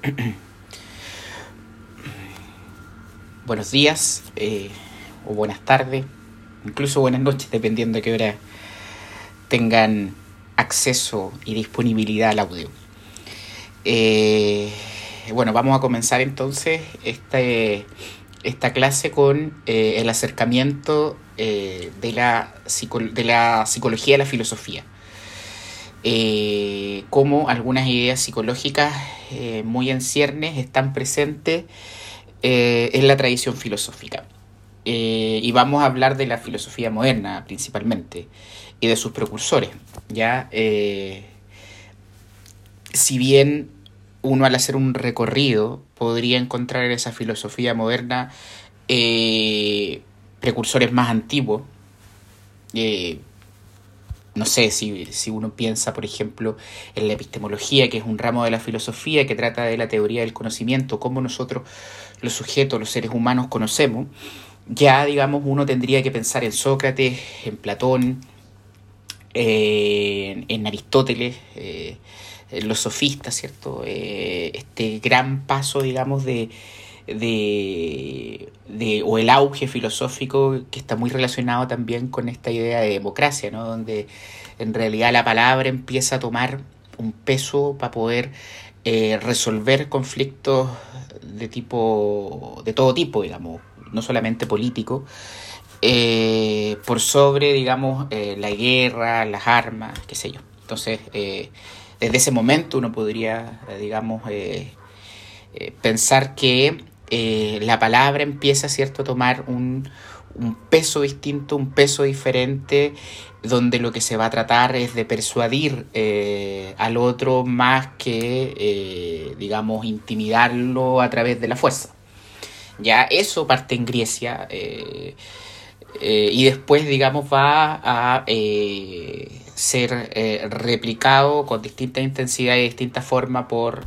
Buenos días eh, o buenas tardes, incluso buenas noches, dependiendo de qué hora tengan acceso y disponibilidad al audio. Eh, bueno, vamos a comenzar entonces este, esta clase con eh, el acercamiento de, la de la psicología a la filosofía. Eh, cómo algunas ideas psicológicas eh, muy en ciernes están presentes eh, en la tradición filosófica. y vamos a hablar de la filosofía moderna principalmente y de sus precursores. ¿ya? si bien uno al hacer un recorrido podría encontrar en esa filosofía moderna precursores más antiguos, no sé, si, si, uno piensa, por ejemplo, en la epistemología, que es un ramo de la filosofía que trata de la teoría del conocimiento, cómo nosotros, los sujetos, los seres humanos, conocemos, ya, digamos, uno tendría que pensar en Sócrates, en Platón, eh, en Aristóteles, eh, en los sofistas, ¿cierto? Eh, este gran paso, digamos, de, de, de, o el auge filosófico que está muy relacionado también con esta idea de democracia, ¿no? donde en realidad la palabra empieza a tomar un peso para poder eh, resolver conflictos de tipo de todo tipo, digamos, no solamente político, eh, por sobre, digamos, eh, la guerra, las armas, qué sé yo. Entonces, desde ese momento uno podría, digamos, pensar que eh, la palabra empieza ¿cierto? a tomar un, peso distinto, un peso diferente, donde lo que se va a tratar es de persuadir eh, al otro más que, eh, digamos, intimidarlo a través de la fuerza. Ya eso parte en Grecia y después, digamos, va a ser replicado con distinta intensidad y distinta forma por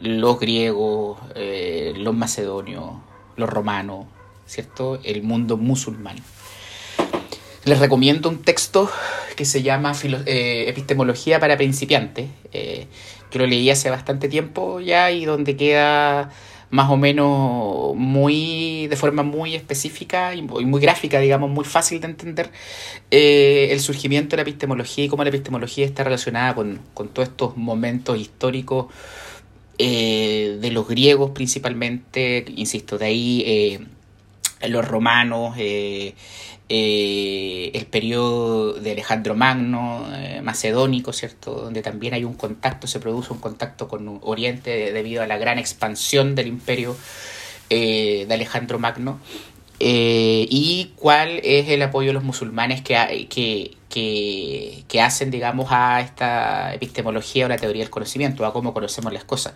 los griegos, eh, los macedonios, los romanos, ¿cierto? El mundo musulmán. Les recomiendo un texto que se llama eh, Epistemología para principiantes, eh, que lo leí hace bastante tiempo ya y donde queda más o menos muy de forma muy específica y muy gráfica, digamos, muy fácil de entender el surgimiento de la epistemología y cómo la epistemología está relacionada con, con todos estos momentos históricos eh, de los griegos principalmente, insisto, de ahí eh, los romanos, eh, el periodo de Alejandro Magno, macedónico, ¿cierto? Donde también hay un contacto, se produce un contacto con Oriente debido a la gran expansión del imperio de Alejandro Magno. Y cuál es el apoyo de los musulmanes que, que, que, hacen, digamos, a esta epistemología o la teoría del conocimiento, a cómo conocemos las cosas.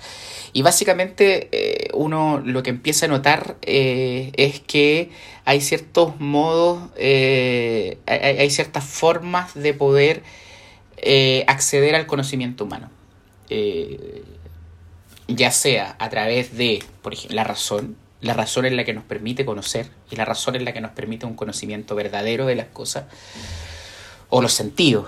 Y básicamente eh, uno lo que empieza a notar eh, es que hay ciertos modos, eh, hay, ciertas formas de poder acceder al conocimiento humano. ya sea a través de, por ejemplo, la razón, la razón es la que nos permite conocer y la razón es la que nos permite un conocimiento verdadero de las cosas o los sentidos,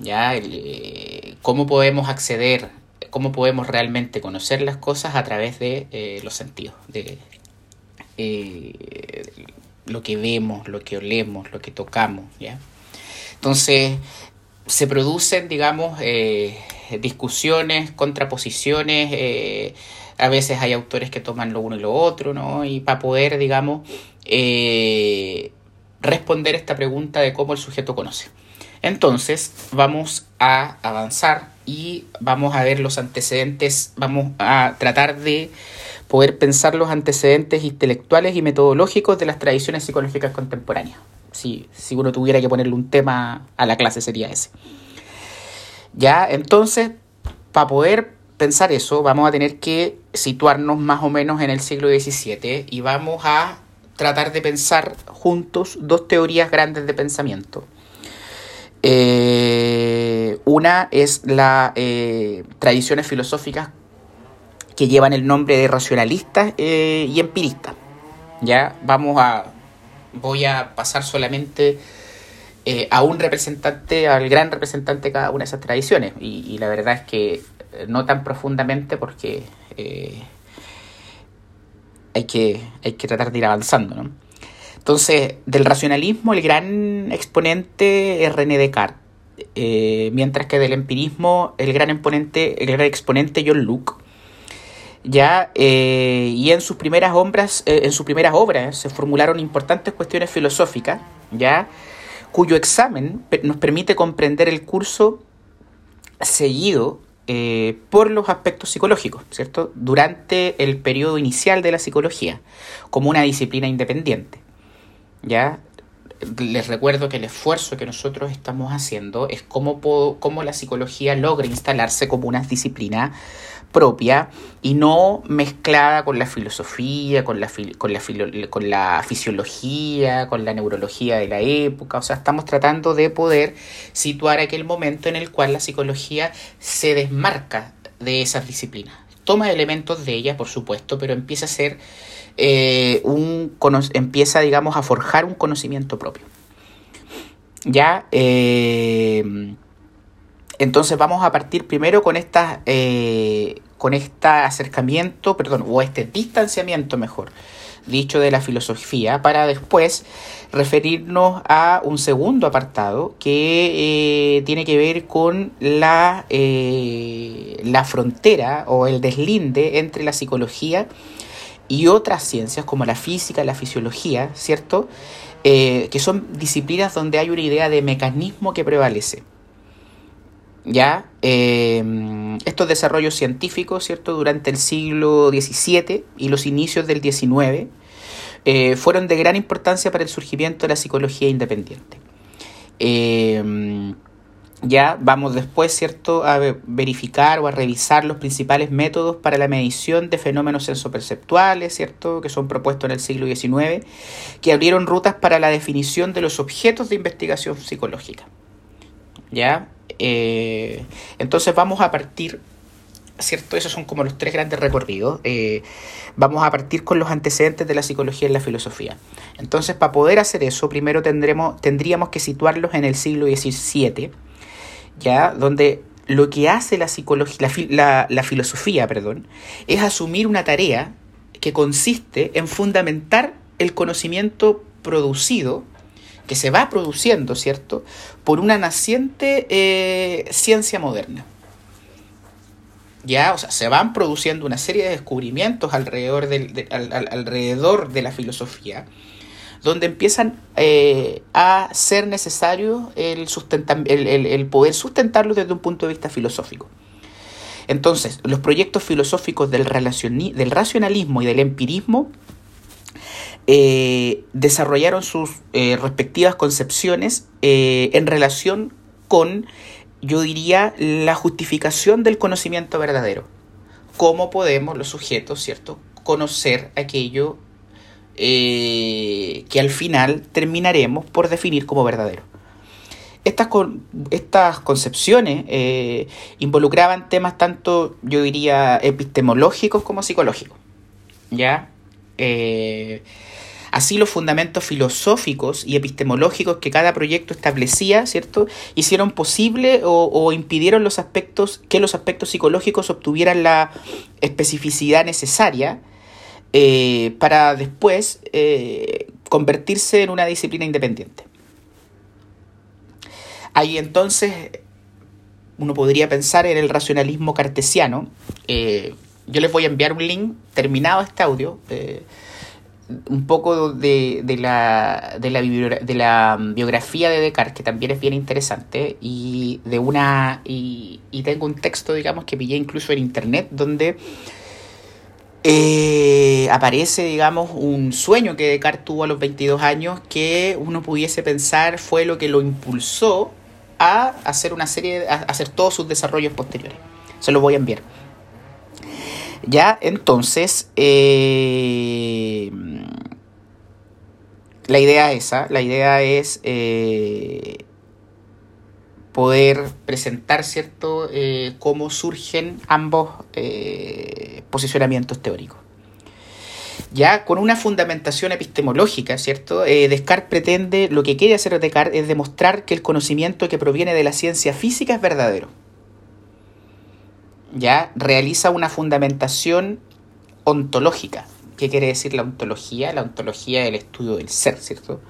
¿ya? Eh, cómo podemos acceder, cómo podemos realmente conocer las cosas a través de eh, los sentidos, de eh, lo que vemos, lo que olemos, lo que tocamos, ¿ya? Entonces, se producen, digamos, discusiones, contraposiciones, a veces hay autores que toman lo uno y lo otro, ¿no? Y para poder, digamos, responder esta pregunta de cómo el sujeto conoce. Entonces vamos a avanzar y vamos a ver los antecedentes, vamos a tratar de poder pensar los antecedentes intelectuales y metodológicos de las tradiciones psicológicas contemporáneas. Si, si uno tuviera que ponerle un tema a la clase sería ese. Ya, entonces, para poder pensar eso, vamos a tener que situarnos más o menos en el siglo XVII y vamos a tratar de pensar juntos dos teorías grandes de pensamiento eh, una es la eh, tradiciones filosóficas que llevan el nombre de racionalistas eh, y empiristas. Ya vamos a. Voy a pasar solamente a un representante, al gran representante de cada una de esas tradiciones. Y, la verdad es que no tan profundamente porque eh, hay, que, hay que tratar de ir avanzando. ¿no? Entonces, del racionalismo, el gran exponente es René Descartes, eh, mientras que del empirismo, el gran exponente, el gran exponente John Locke. Ya, eh, y en sus primeras obras, en sus primeras obras se formularon importantes cuestiones filosóficas, ya, cuyo examen nos permite comprender el curso seguido eh, por los aspectos psicológicos, ¿cierto? Durante el periodo inicial de la psicología, como una disciplina independiente. ¿Ya? Les recuerdo que el esfuerzo que nosotros estamos haciendo es cómo, cómo la psicología logra instalarse como una disciplina propia y no mezclada con la filosofía, con la, con, la con la fisiología, con la neurología de la época. O sea, estamos tratando de poder situar aquel momento en el cual la psicología se desmarca de esas disciplinas. Toma elementos de ellas, por supuesto, pero empieza a ser eh, un empieza, digamos, a forjar un conocimiento propio. Ya eh, entonces vamos a partir primero con esta, eh, con este acercamiento, perdón, o este distanciamiento mejor, dicho de la filosofía, para después referirnos a un segundo apartado que eh, tiene que ver con la, eh, la frontera o el deslinde entre la psicología y otras ciencias como la física, la fisiología, ¿cierto? que son disciplinas donde hay una idea de mecanismo que prevalece. ¿Ya? Eh, estos desarrollos científicos, ¿cierto? Durante el siglo XVII y los inicios del XIX eh, fueron de gran importancia para el surgimiento de la psicología independiente. Eh, ya vamos después, ¿cierto?, a verificar o a revisar los principales métodos para la medición de fenómenos sensoperceptuales, ¿cierto?, que son propuestos en el siglo XIX, que abrieron rutas para la definición de los objetos de investigación psicológica. ¿Ya? Eh, entonces vamos a partir, ¿cierto? Esos son como los tres grandes recorridos. Eh, vamos a partir con los antecedentes de la psicología y la filosofía. Entonces, para poder hacer eso, primero tendremos, tendríamos que situarlos en el siglo XVII, ¿ya? Donde lo que hace la, psicología, la, la filosofía perdón, es asumir una tarea que consiste en fundamentar el conocimiento producido que se va produciendo, ¿cierto?, por una naciente eh, ciencia moderna. Ya, o sea, se van produciendo una serie de descubrimientos alrededor, de, alrededor de la filosofía, donde empiezan eh, a ser necesario el, el, poder sustentarlo desde un punto de vista filosófico. Entonces, los proyectos filosóficos del, del racionalismo y del empirismo eh, desarrollaron sus eh, respectivas concepciones eh, en relación con, yo diría, la justificación del conocimiento verdadero. ¿Cómo podemos los sujetos, ¿cierto?, conocer aquello que al final terminaremos por definir como verdadero. Estas, estas concepciones involucraban temas tanto, yo diría, epistemológicos como psicológicos. ¿Ya? Así los fundamentos filosóficos y epistemológicos que cada proyecto establecía, ¿cierto? Hicieron posible o, impidieron los aspectos, que los aspectos psicológicos obtuvieran la especificidad necesaria eh, para después eh, convertirse en una disciplina independiente. Ahí entonces uno podría pensar en el racionalismo cartesiano. Eh, yo les voy a enviar un link terminado este audio un poco de, de, la, de, la, de la biografía de Descartes, que también es bien interesante, y de una y, tengo un texto, digamos, que pillé incluso en internet, donde eh, aparece, digamos, un sueño que Descartes tuvo a los 22 años que uno pudiese pensar fue lo que lo impulsó a hacer una serie, a hacer todos sus desarrollos posteriores. Se lo voy a enviar. Ya, entonces, eh, la idea es esa, la idea es eh, poder presentar, ¿cierto?, eh, cómo surgen ambos posicionamientos teóricos. Ya con una fundamentación epistemológica, ¿cierto? Descartes pretende, lo que quiere hacer Descartes es demostrar que el conocimiento que proviene de la ciencia física es verdadero. Ya realiza una fundamentación ontológica. ¿Qué quiere decir la ontología? La ontología es el estudio del ser, ¿cierto?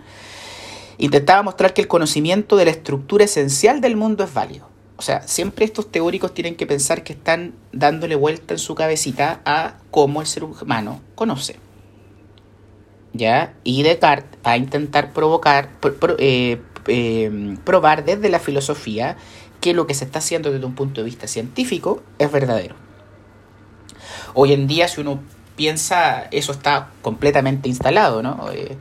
Intentaba mostrar que el conocimiento de la estructura esencial del mundo es válido. O sea, siempre estos teóricos tienen que pensar que están dándole vuelta en su cabecita a cómo el ser humano conoce. ¿Ya? Y Descartes va a intentar provocar, eh, eh, probar desde la filosofía que lo que se está haciendo desde un punto de vista científico es verdadero. Hoy en día, si uno piensa, eso está completamente instalado, ¿no? Eh,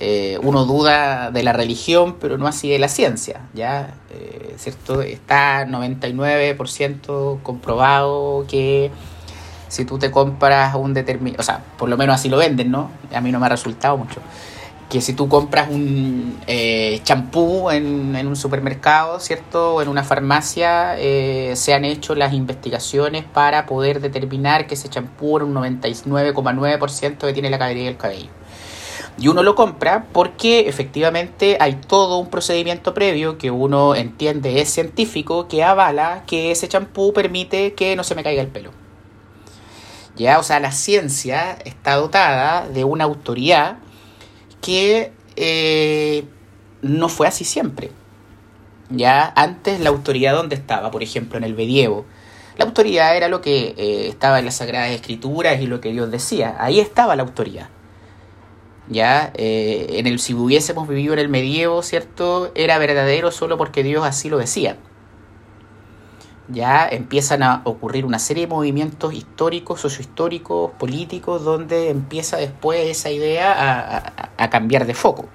eh, uno duda de la religión, pero no así de la ciencia, ¿ya? Eh, ¿Cierto? Está 99% comprobado que si tú te compras un determinado, o sea, por lo menos así lo venden, ¿no? A mí no me ha resultado mucho. Que si tú compras un eh, champú en, en, un supermercado, ¿cierto? O en una farmacia, se han hecho las investigaciones para poder determinar que ese champú un 99,9% que tiene la caballería del cabello. Y uno lo compra porque efectivamente hay todo un procedimiento previo que uno entiende es científico que avala que ese champú permite que no se me caiga el pelo. Ya, o sea, la ciencia está dotada de una autoridad que eh, no fue así siempre. Ya, antes la autoridad donde estaba, por ejemplo, en el medievo, la autoridad era lo que eh, estaba en las Sagradas Escrituras y lo que Dios decía. Ahí estaba la autoridad ya eh, en el si hubiésemos vivido en el medievo, ¿cierto? Era verdadero solo porque Dios así lo decía. Ya empiezan a ocurrir una serie de movimientos históricos, sociohistóricos, políticos, donde empieza después esa idea a, cambiar de foco.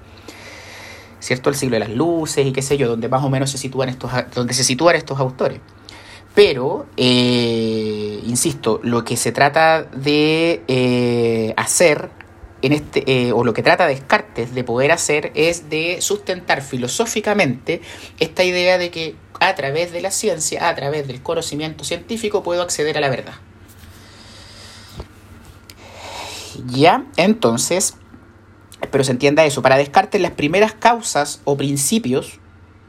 ¿Cierto? El siglo de las luces y qué sé yo, donde más o menos se sitúan estos, donde se sitúan estos autores. Pero, eh, insisto, lo que se trata de eh, hacer en este, eh, o lo que trata Descartes de poder hacer es de sustentar filosóficamente esta idea de que a través de la ciencia, a través del conocimiento científico, puedo acceder a la verdad. Ya, entonces, pero se entienda eso, para Descartes las primeras causas o principios,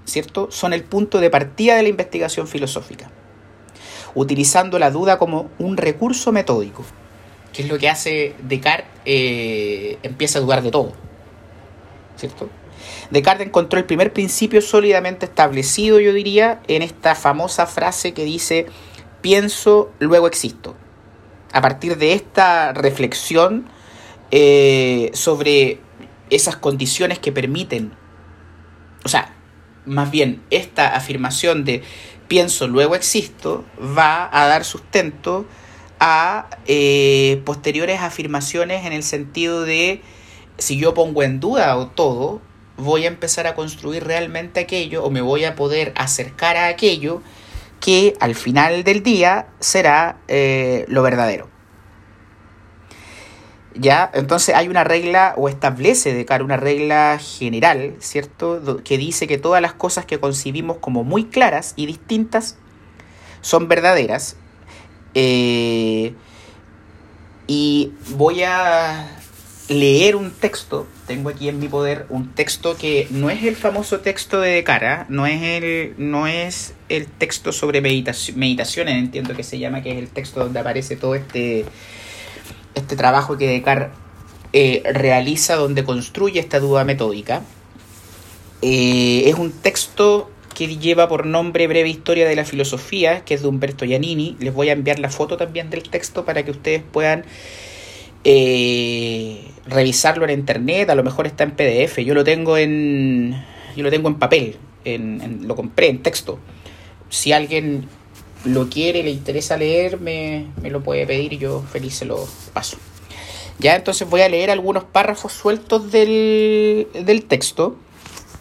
¿cierto?, son el punto de partida de la investigación filosófica, utilizando la duda como un recurso metódico que es lo que hace Descartes, eh, empieza a dudar de todo. ¿Cierto? Descartes encontró el primer principio sólidamente establecido, yo diría, en esta famosa frase que dice, pienso, luego existo. A partir de esta reflexión eh, sobre esas condiciones que permiten, o sea, más bien esta afirmación de pienso, luego existo, va a dar sustento a eh, posteriores afirmaciones en el sentido de si yo pongo en duda o todo, voy a empezar a construir realmente aquello o me voy a poder acercar a aquello que al final del día será eh, lo verdadero. ¿Ya? Entonces hay una regla o establece de cara una regla general, ¿cierto? Que dice que todas las cosas que concibimos como muy claras y distintas son verdaderas eh, y voy a leer un texto, tengo aquí en mi poder un texto que no es el famoso texto de cara, no es el, no es el texto sobre meditaciones, entiendo que se llama, que es el texto donde aparece todo este, este trabajo que Descartes eh, realiza, donde construye esta duda metódica. Eh, es un texto que lleva por nombre Breve Historia de la Filosofía, que es de Humberto Giannini. Les voy a enviar la foto también del texto para que ustedes puedan eh, revisarlo en internet, a lo mejor está en PDF. Yo lo tengo en, yo lo tengo en papel, lo compré en texto. Si alguien lo quiere, le interesa leer, me, me lo puede pedir y yo feliz se lo paso. Ya, entonces voy a leer algunos párrafos sueltos del, del texto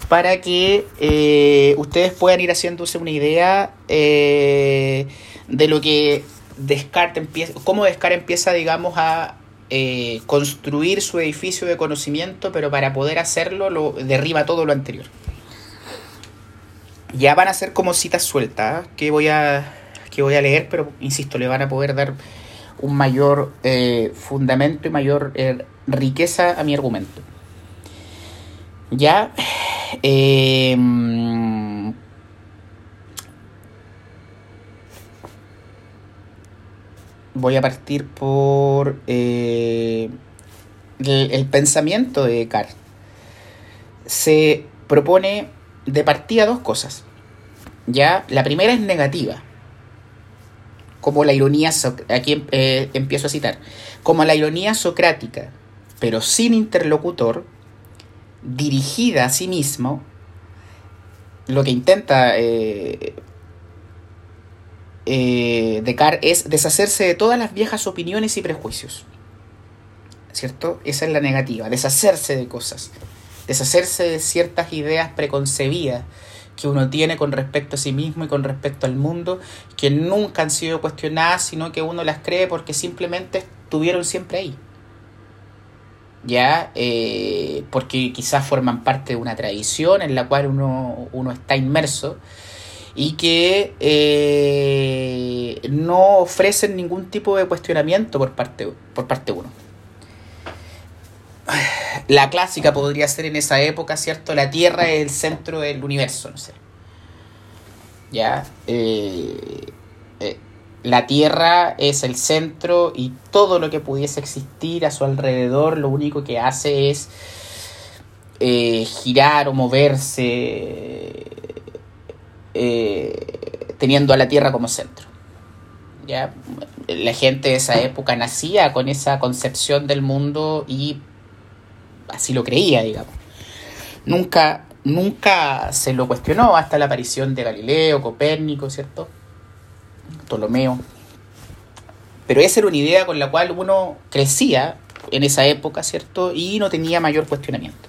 para que eh, ustedes puedan ir haciéndose una idea eh, de lo que Descartes empieza, cómo Descartes empieza, digamos, a eh, construir su edificio de conocimiento, pero para poder hacerlo lo derriba todo lo anterior. Ya van a ser como citas sueltas que voy a que voy a leer, pero insisto, le van a poder dar un mayor fundamento y mayor riqueza a mi argumento. Ya Em, voy a partir por eh, el, pensamiento de Descartes. Se propone de partida dos cosas. Ya, la primera es negativa, como la ironía, aquí eh, empiezo a citar, como la ironía socrática, pero sin interlocutor, dirigida a sí mismo, lo que intenta eh, eh, Descartes es deshacerse de todas las viejas opiniones y prejuicios. ¿Cierto? Esa es la negativa, deshacerse de cosas, deshacerse de ciertas ideas preconcebidas que uno tiene con respecto a sí mismo y con respecto al mundo, que nunca han sido cuestionadas, sino que uno las cree porque simplemente estuvieron siempre ahí. Ya, eh, porque quizás forman parte de una tradición en la cual uno, uno está inmerso y que eh, no ofrecen ningún tipo de cuestionamiento por parte, por parte uno. La clásica podría ser en esa época, ¿cierto? La Tierra es el centro del universo, no sé. Ya. Eh, la Tierra es el centro y todo lo que pudiese existir a su alrededor lo único que hace es girar o moverse eh, teniendo a la Tierra como centro. ¿ya? La gente de esa época nacía con esa concepción del mundo y así lo creía, digamos. Nunca, nunca se lo cuestionó hasta la aparición de Galileo, Copérnico, ¿cierto? Ptolomeo. Pero esa era una idea con la cual uno crecía en esa época, ¿cierto? Y no tenía mayor cuestionamiento.